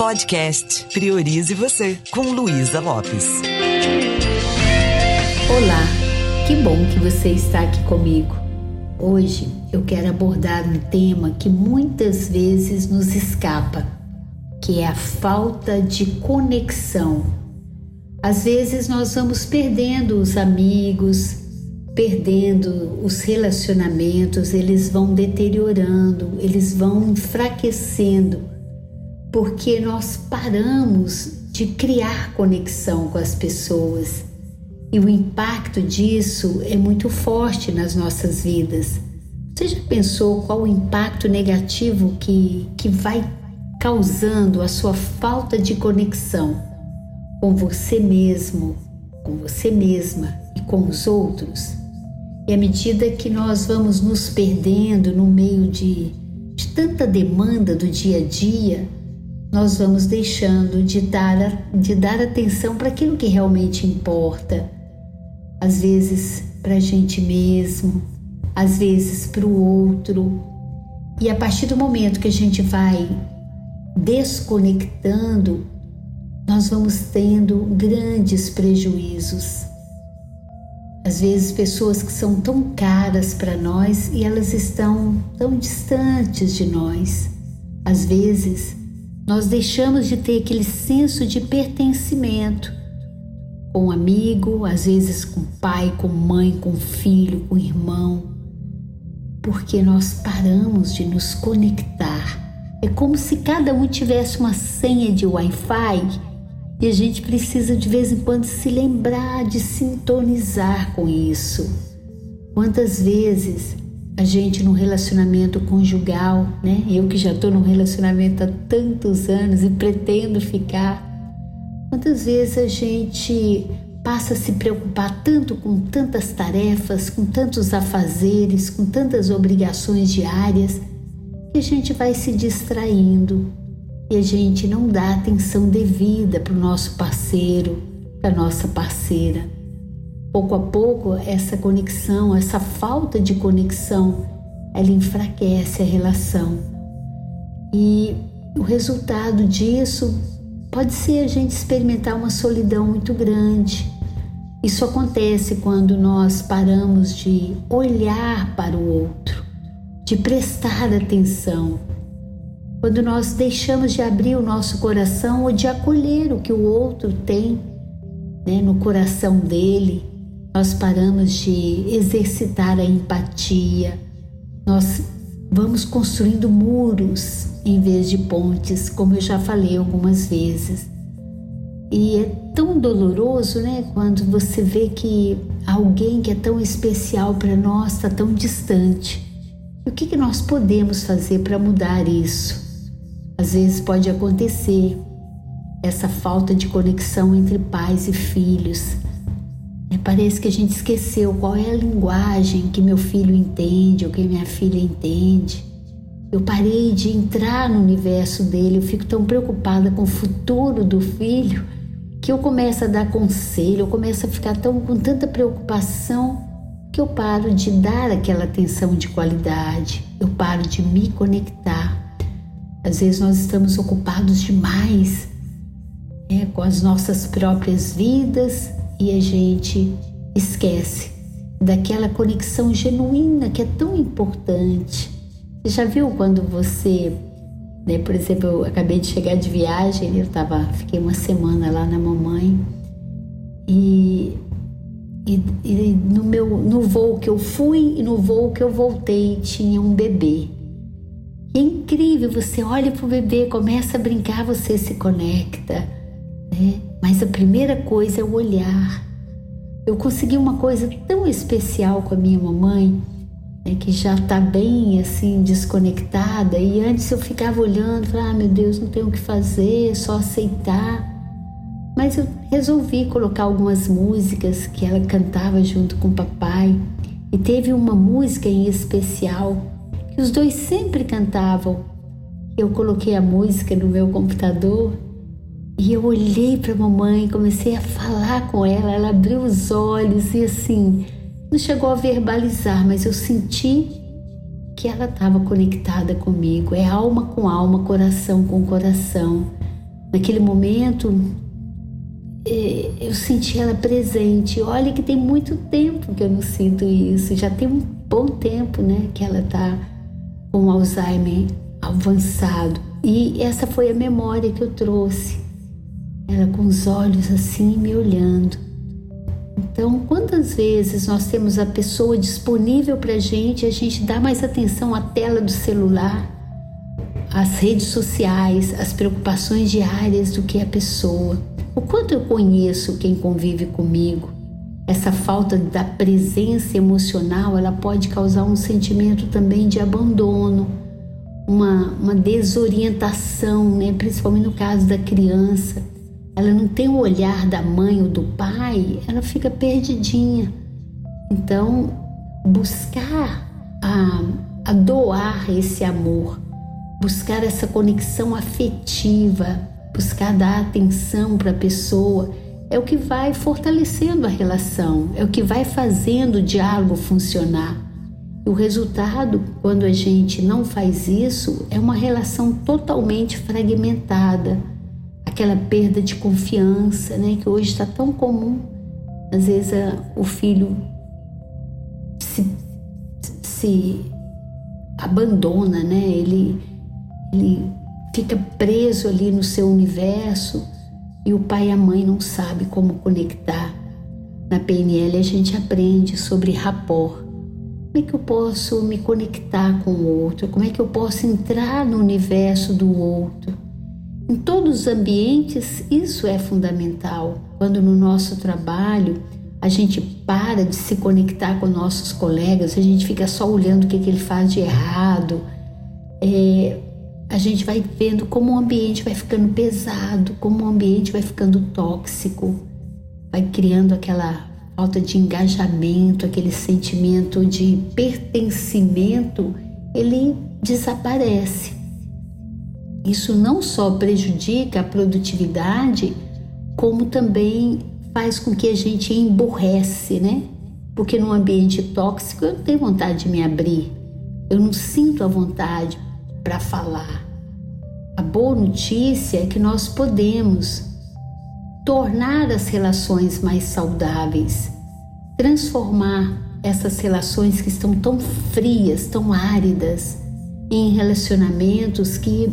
Podcast Priorize Você, com Luísa Lopes. Olá, que bom que você está aqui comigo. Hoje eu quero abordar um tema que muitas vezes nos escapa, que é a falta de conexão. Às vezes nós vamos perdendo os amigos, perdendo os relacionamentos, eles vão deteriorando, eles vão enfraquecendo, porque nós paramos de criar conexão com as pessoas. E o impacto disso é muito forte nas nossas vidas. Você já pensou qual o impacto negativo que, que vai causando a sua falta de conexão com você mesmo, com você mesma e com os outros? E à medida que nós vamos nos perdendo no meio de, de tanta demanda do dia a dia, nós vamos deixando de dar, de dar atenção para aquilo que realmente importa. Às vezes para a gente mesmo, às vezes para o outro. E a partir do momento que a gente vai desconectando, nós vamos tendo grandes prejuízos. Às vezes, pessoas que são tão caras para nós e elas estão tão distantes de nós. Às vezes, nós deixamos de ter aquele senso de pertencimento com um amigo, às vezes com pai, com mãe, com filho, com irmão, porque nós paramos de nos conectar. É como se cada um tivesse uma senha de Wi-Fi e a gente precisa de vez em quando se lembrar de sintonizar com isso. Quantas vezes a gente no relacionamento conjugal, né? Eu que já estou num relacionamento há tantos anos e pretendo ficar. Quantas vezes a gente passa a se preocupar tanto com tantas tarefas, com tantos afazeres, com tantas obrigações diárias, que a gente vai se distraindo e a gente não dá atenção devida para o nosso parceiro, para nossa parceira. Pouco a pouco, essa conexão, essa falta de conexão, ela enfraquece a relação. E o resultado disso pode ser a gente experimentar uma solidão muito grande. Isso acontece quando nós paramos de olhar para o outro, de prestar atenção quando nós deixamos de abrir o nosso coração ou de acolher o que o outro tem né, no coração dele, nós paramos de exercitar a empatia, nós vamos construindo muros em vez de pontes, como eu já falei algumas vezes. E é tão doloroso, né, quando você vê que alguém que é tão especial para nós está tão distante. O que, que nós podemos fazer para mudar isso? Às vezes pode acontecer essa falta de conexão entre pais e filhos. Parece que a gente esqueceu qual é a linguagem que meu filho entende ou que minha filha entende. Eu parei de entrar no universo dele, eu fico tão preocupada com o futuro do filho que eu começo a dar conselho, eu começo a ficar tão com tanta preocupação que eu paro de dar aquela atenção de qualidade, eu paro de me conectar. Às vezes nós estamos ocupados demais é, com as nossas próprias vidas e a gente esquece daquela conexão genuína que é tão importante. Você já viu quando você, né, por exemplo, eu acabei de chegar de viagem, eu tava, fiquei uma semana lá na mamãe e, e, e no meu no voo que eu fui e no voo que eu voltei tinha um bebê. E é incrível, você olha para o bebê, começa a brincar, você se conecta, né? Mas a primeira coisa é o olhar. Eu consegui uma coisa tão especial com a minha mamãe, né, que já está bem assim desconectada, e antes eu ficava olhando, ah, meu Deus, não tenho o que fazer, só aceitar. Mas eu resolvi colocar algumas músicas que ela cantava junto com o papai, e teve uma música em especial que os dois sempre cantavam. Eu coloquei a música no meu computador e eu olhei para a mamãe, comecei a falar com ela, ela abriu os olhos e assim, não chegou a verbalizar, mas eu senti que ela estava conectada comigo. É alma com alma, coração com coração. Naquele momento, é, eu senti ela presente. Olha que tem muito tempo que eu não sinto isso. Já tem um bom tempo, né, que ela tá com Alzheimer avançado. E essa foi a memória que eu trouxe. Ela com os olhos assim me olhando. Então, quantas vezes nós temos a pessoa disponível para a gente, a gente dá mais atenção à tela do celular, às redes sociais, às preocupações diárias do que a pessoa. O quanto eu conheço quem convive comigo. Essa falta da presença emocional, ela pode causar um sentimento também de abandono, uma, uma desorientação, né? principalmente no caso da criança. Ela não tem o olhar da mãe ou do pai, ela fica perdidinha. Então, buscar a, a doar esse amor, buscar essa conexão afetiva, buscar dar atenção para a pessoa, é o que vai fortalecendo a relação, é o que vai fazendo o diálogo funcionar. O resultado, quando a gente não faz isso, é uma relação totalmente fragmentada, aquela perda de confiança, né, que hoje está tão comum. Às vezes a, o filho se, se abandona, né? Ele, ele fica preso ali no seu universo e o pai e a mãe não sabem como conectar. Na PNL a gente aprende sobre rapport. Como é que eu posso me conectar com o outro? Como é que eu posso entrar no universo do outro? Em todos os ambientes, isso é fundamental. Quando no nosso trabalho a gente para de se conectar com nossos colegas, a gente fica só olhando o que, que ele faz de errado. É, a gente vai vendo como o ambiente vai ficando pesado, como o ambiente vai ficando tóxico, vai criando aquela falta de engajamento, aquele sentimento de pertencimento, ele desaparece. Isso não só prejudica a produtividade, como também faz com que a gente emborrece, né? Porque num ambiente tóxico eu não tenho vontade de me abrir, eu não sinto a vontade para falar. A boa notícia é que nós podemos tornar as relações mais saudáveis, transformar essas relações que estão tão frias, tão áridas, em relacionamentos que,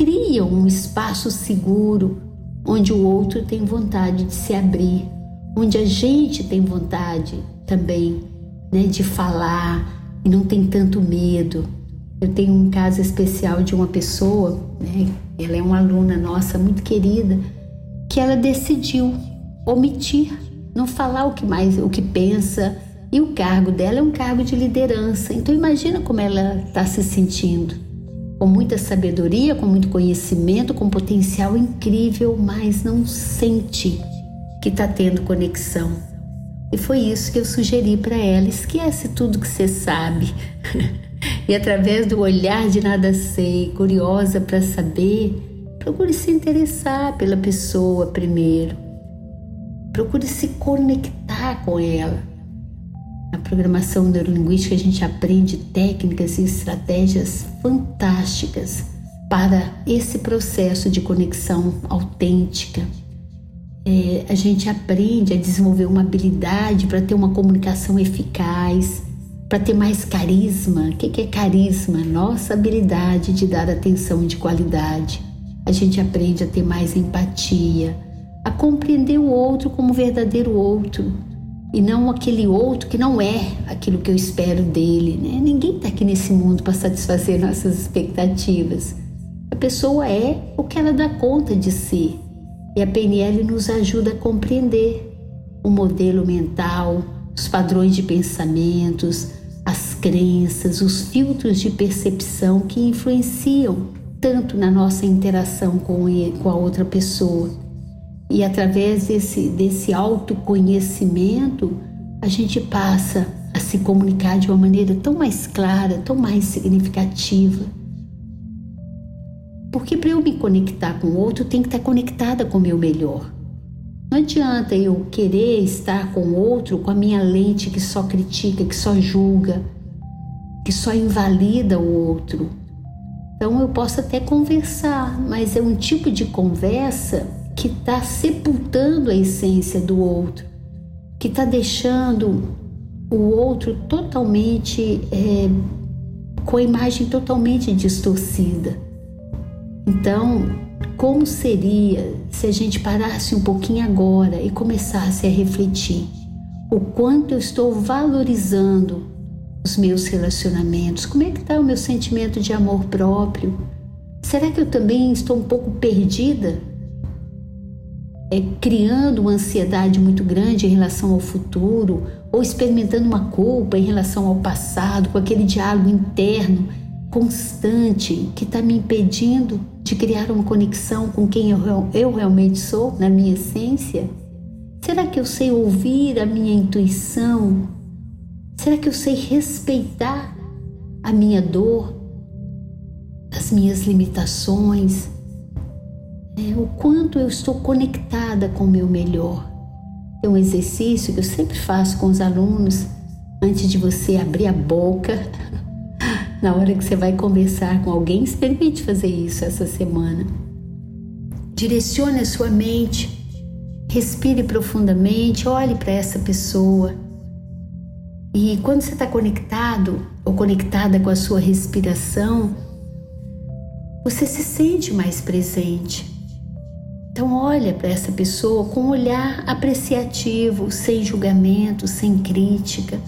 que criam um espaço seguro onde o outro tem vontade de se abrir, onde a gente tem vontade também né, de falar e não tem tanto medo. Eu tenho um caso especial de uma pessoa, né, ela é uma aluna nossa muito querida, que ela decidiu omitir, não falar o que mais, o que pensa, e o cargo dela é um cargo de liderança. Então imagina como ela está se sentindo. Com muita sabedoria, com muito conhecimento, com potencial incrível, mas não sente que está tendo conexão. E foi isso que eu sugeri para ela: esquece tudo que você sabe. e através do olhar de nada sei, curiosa para saber, procure se interessar pela pessoa primeiro. Procure se conectar com ela. Na programação neurolinguística a gente aprende técnicas e estratégias fantásticas para esse processo de conexão autêntica. É, a gente aprende a desenvolver uma habilidade para ter uma comunicação eficaz, para ter mais carisma. O que é carisma? Nossa habilidade de dar atenção de qualidade. A gente aprende a ter mais empatia, a compreender o outro como verdadeiro outro e não aquele outro que não é aquilo que eu espero dele. Né? Ninguém está aqui nesse mundo para satisfazer nossas expectativas. A pessoa é o que ela dá conta de ser. E a PNL nos ajuda a compreender o modelo mental, os padrões de pensamentos, as crenças, os filtros de percepção que influenciam tanto na nossa interação com, com a outra pessoa. E através desse, desse autoconhecimento, a gente passa a se comunicar de uma maneira tão mais clara, tão mais significativa. Porque para eu me conectar com o outro, tenho que estar conectada com o meu melhor. Não adianta eu querer estar com o outro com a minha lente que só critica, que só julga, que só invalida o outro. Então eu posso até conversar, mas é um tipo de conversa que está sepultando a essência do outro, que está deixando o outro totalmente é, com a imagem totalmente distorcida. Então, como seria se a gente parasse um pouquinho agora e começasse a refletir o quanto eu estou valorizando os meus relacionamentos? Como é que está o meu sentimento de amor próprio? Será que eu também estou um pouco perdida? É, criando uma ansiedade muito grande em relação ao futuro, ou experimentando uma culpa em relação ao passado, com aquele diálogo interno constante que está me impedindo de criar uma conexão com quem eu, eu realmente sou, na minha essência? Será que eu sei ouvir a minha intuição? Será que eu sei respeitar a minha dor, as minhas limitações? É, o quanto eu estou conectada com o meu melhor? É um exercício que eu sempre faço com os alunos antes de você abrir a boca. Na hora que você vai conversar com alguém, experimente fazer isso essa semana. Direcione a sua mente, respire profundamente, olhe para essa pessoa e quando você está conectado ou conectada com a sua respiração, você se sente mais presente. Então olha para essa pessoa com um olhar apreciativo, sem julgamento, sem crítica,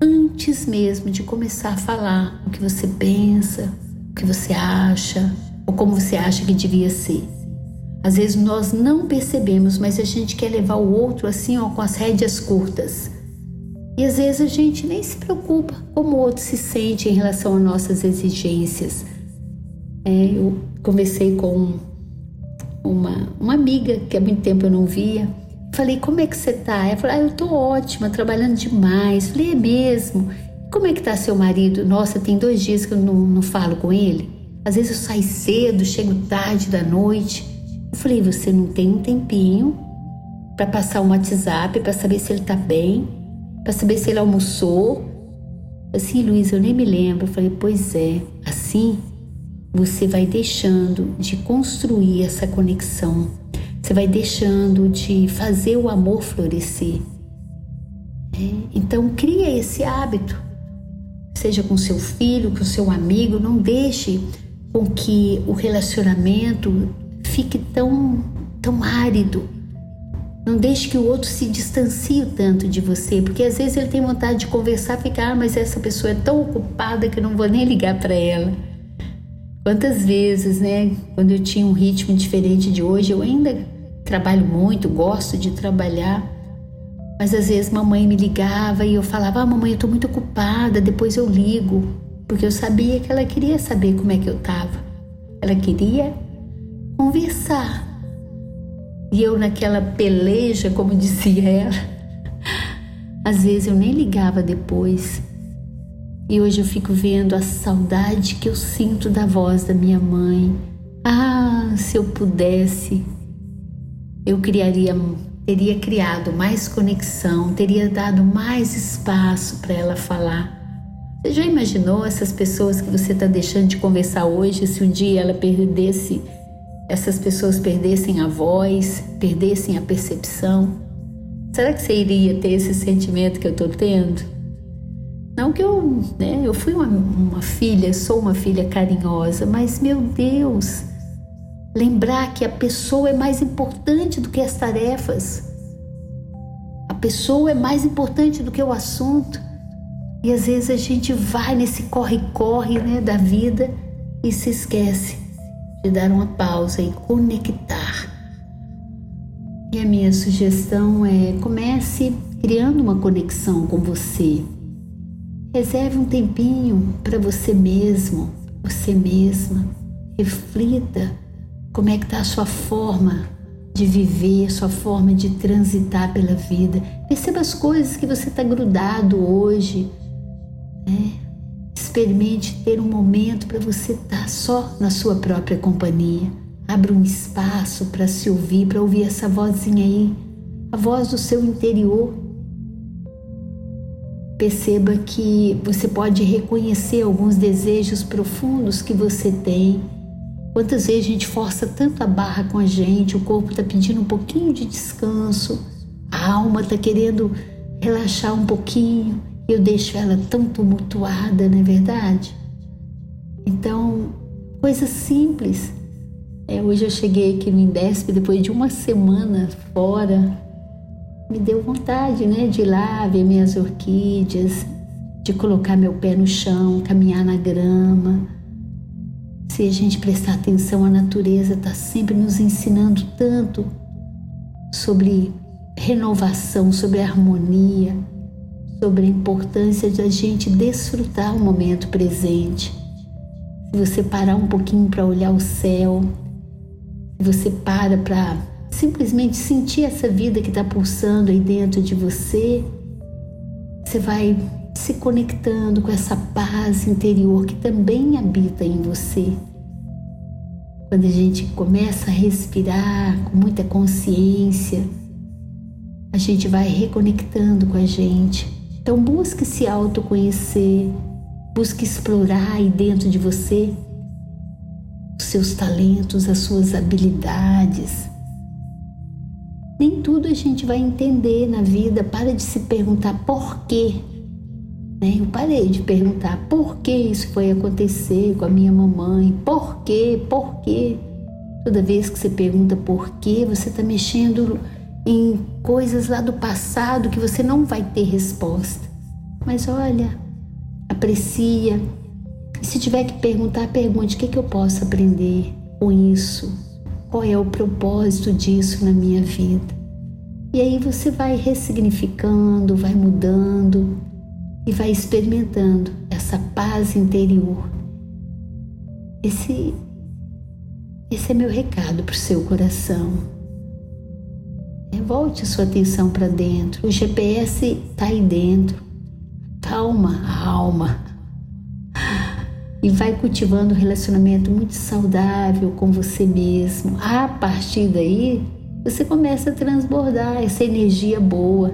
antes mesmo de começar a falar o que você pensa, o que você acha ou como você acha que devia ser. Às vezes nós não percebemos, mas a gente quer levar o outro assim, ó, com as rédeas curtas e às vezes a gente nem se preocupa como o outro se sente em relação às nossas exigências. É, eu conversei com uma, uma amiga que há muito tempo eu não via. Falei, como é que você tá? Ela falou, ah, eu tô ótima, trabalhando demais. Falei, é mesmo? Como é que tá seu marido? Nossa, tem dois dias que eu não, não falo com ele. Às vezes eu saio cedo, chego tarde da noite. Eu falei, você não tem um tempinho para passar um WhatsApp para saber se ele tá bem? para saber se ele almoçou. Assim, Luiz, eu nem me lembro. Eu falei, pois é, assim você vai deixando de construir essa conexão, você vai deixando de fazer o amor florescer. É? Então, cria esse hábito, seja com seu filho, com seu amigo, não deixe com que o relacionamento fique tão, tão árido, não deixe que o outro se distancie tanto de você, porque às vezes ele tem vontade de conversar, ficar, ah, mas essa pessoa é tão ocupada que eu não vou nem ligar para ela. Quantas vezes, né, quando eu tinha um ritmo diferente de hoje, eu ainda trabalho muito, gosto de trabalhar, mas às vezes mamãe me ligava e eu falava: ah, mamãe, eu estou muito ocupada, depois eu ligo, porque eu sabia que ela queria saber como é que eu estava. Ela queria conversar. E eu naquela peleja, como dizia ela, às vezes eu nem ligava depois. E hoje eu fico vendo a saudade que eu sinto da voz da minha mãe. Ah, se eu pudesse, eu criaria, teria criado mais conexão, teria dado mais espaço para ela falar. Você já imaginou essas pessoas que você está deixando de conversar hoje, se um dia ela perdesse essas pessoas perdessem a voz, perdessem a percepção? Será que você iria ter esse sentimento que eu estou tendo? Não que eu, né, eu fui uma, uma filha, sou uma filha carinhosa, mas meu Deus, lembrar que a pessoa é mais importante do que as tarefas. A pessoa é mais importante do que o assunto. E às vezes a gente vai nesse corre-corre né, da vida e se esquece de dar uma pausa e conectar. E a minha sugestão é comece criando uma conexão com você. Reserve um tempinho para você mesmo, você mesma. Reflita como é que está a sua forma de viver, sua forma de transitar pela vida. Perceba as coisas que você está grudado hoje. Né? Experimente ter um momento para você estar tá só na sua própria companhia. Abra um espaço para se ouvir, para ouvir essa vozinha aí, a voz do seu interior. Perceba que você pode reconhecer alguns desejos profundos que você tem. Quantas vezes a gente força tanto a barra com a gente, o corpo está pedindo um pouquinho de descanso, a alma está querendo relaxar um pouquinho, e eu deixo ela tão tumultuada, não é verdade? Então, coisas simples. É, hoje eu cheguei aqui no Indesp depois de uma semana fora, me deu vontade, né, de ir lá ver minhas orquídeas, de colocar meu pé no chão, caminhar na grama. Se a gente prestar atenção, a natureza está sempre nos ensinando tanto sobre renovação, sobre harmonia, sobre a importância de a gente desfrutar o momento presente. Se você parar um pouquinho para olhar o céu, se você para para simplesmente sentir essa vida que está pulsando aí dentro de você, você vai se conectando com essa paz interior que também habita em você. Quando a gente começa a respirar com muita consciência, a gente vai reconectando com a gente. Então busque se autoconhecer, busque explorar aí dentro de você os seus talentos, as suas habilidades, nem tudo a gente vai entender na vida. Para de se perguntar por quê. Né? Eu parei de perguntar por que isso foi acontecer com a minha mamãe. Por quê? Por quê? Toda vez que você pergunta por quê, você está mexendo em coisas lá do passado que você não vai ter resposta. Mas olha, aprecia. E se tiver que perguntar, pergunte o que, que eu posso aprender com isso qual é o propósito disso na minha vida. E aí você vai ressignificando, vai mudando e vai experimentando essa paz interior. Esse, esse é meu recado para o seu coração. É, volte a sua atenção para dentro. O GPS está aí dentro. Calma a alma e vai cultivando um relacionamento muito saudável com você mesmo. A partir daí, você começa a transbordar essa energia boa.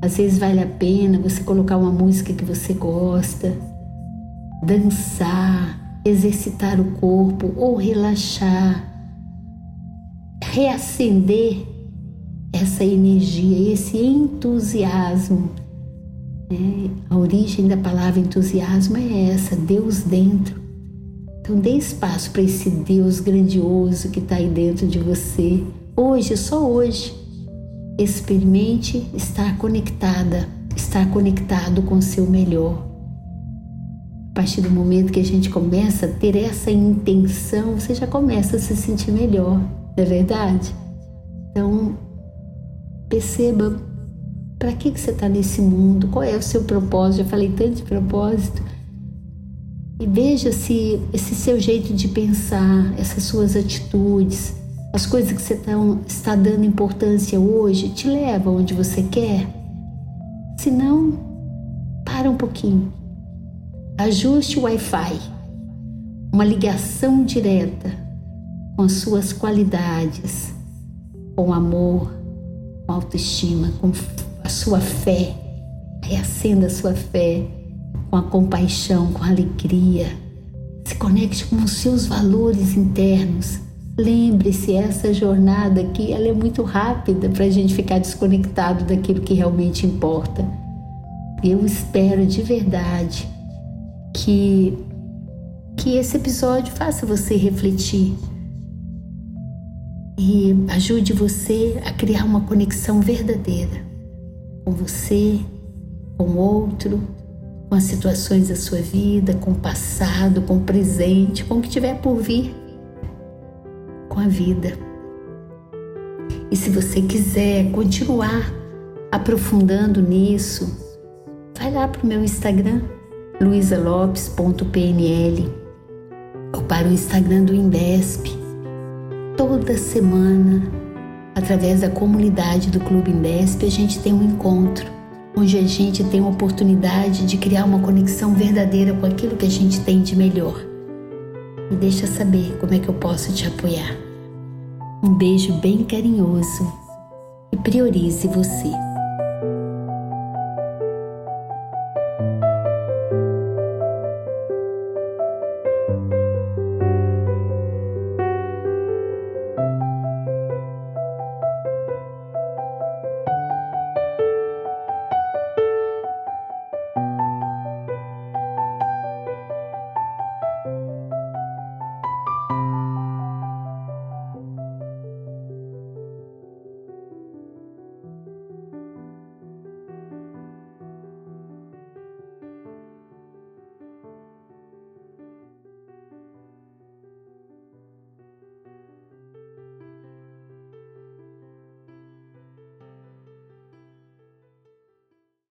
Às vezes vale a pena você colocar uma música que você gosta, dançar, exercitar o corpo ou relaxar, reacender essa energia, esse entusiasmo é, a origem da palavra entusiasmo é essa, Deus dentro. Então dê espaço para esse Deus grandioso que está aí dentro de você. Hoje, só hoje, experimente estar conectada, estar conectado com o seu melhor. A partir do momento que a gente começa a ter essa intenção, você já começa a se sentir melhor, não é verdade? Então, perceba para que, que você está nesse mundo? Qual é o seu propósito? Já falei tanto de propósito. E veja se esse seu jeito de pensar, essas suas atitudes, as coisas que você tá, está dando importância hoje, te levam onde você quer? Se não, para um pouquinho. Ajuste o Wi-Fi, uma ligação direta com as suas qualidades, com amor, com autoestima, com sua fé, reacenda a sua fé com a compaixão, com a alegria. Se conecte com os seus valores internos. Lembre-se, essa jornada aqui ela é muito rápida para a gente ficar desconectado daquilo que realmente importa. Eu espero de verdade que, que esse episódio faça você refletir e ajude você a criar uma conexão verdadeira com você, com o outro, com as situações da sua vida, com o passado, com o presente, com o que tiver por vir, com a vida. E se você quiser continuar aprofundando nisso, vai lá para o meu Instagram, luisalopes.pnl ou para o Instagram do Indesp. Toda semana Através da comunidade do Clube Indesp, a gente tem um encontro onde a gente tem a oportunidade de criar uma conexão verdadeira com aquilo que a gente tem de melhor. Me deixa saber como é que eu posso te apoiar. Um beijo bem carinhoso e priorize você.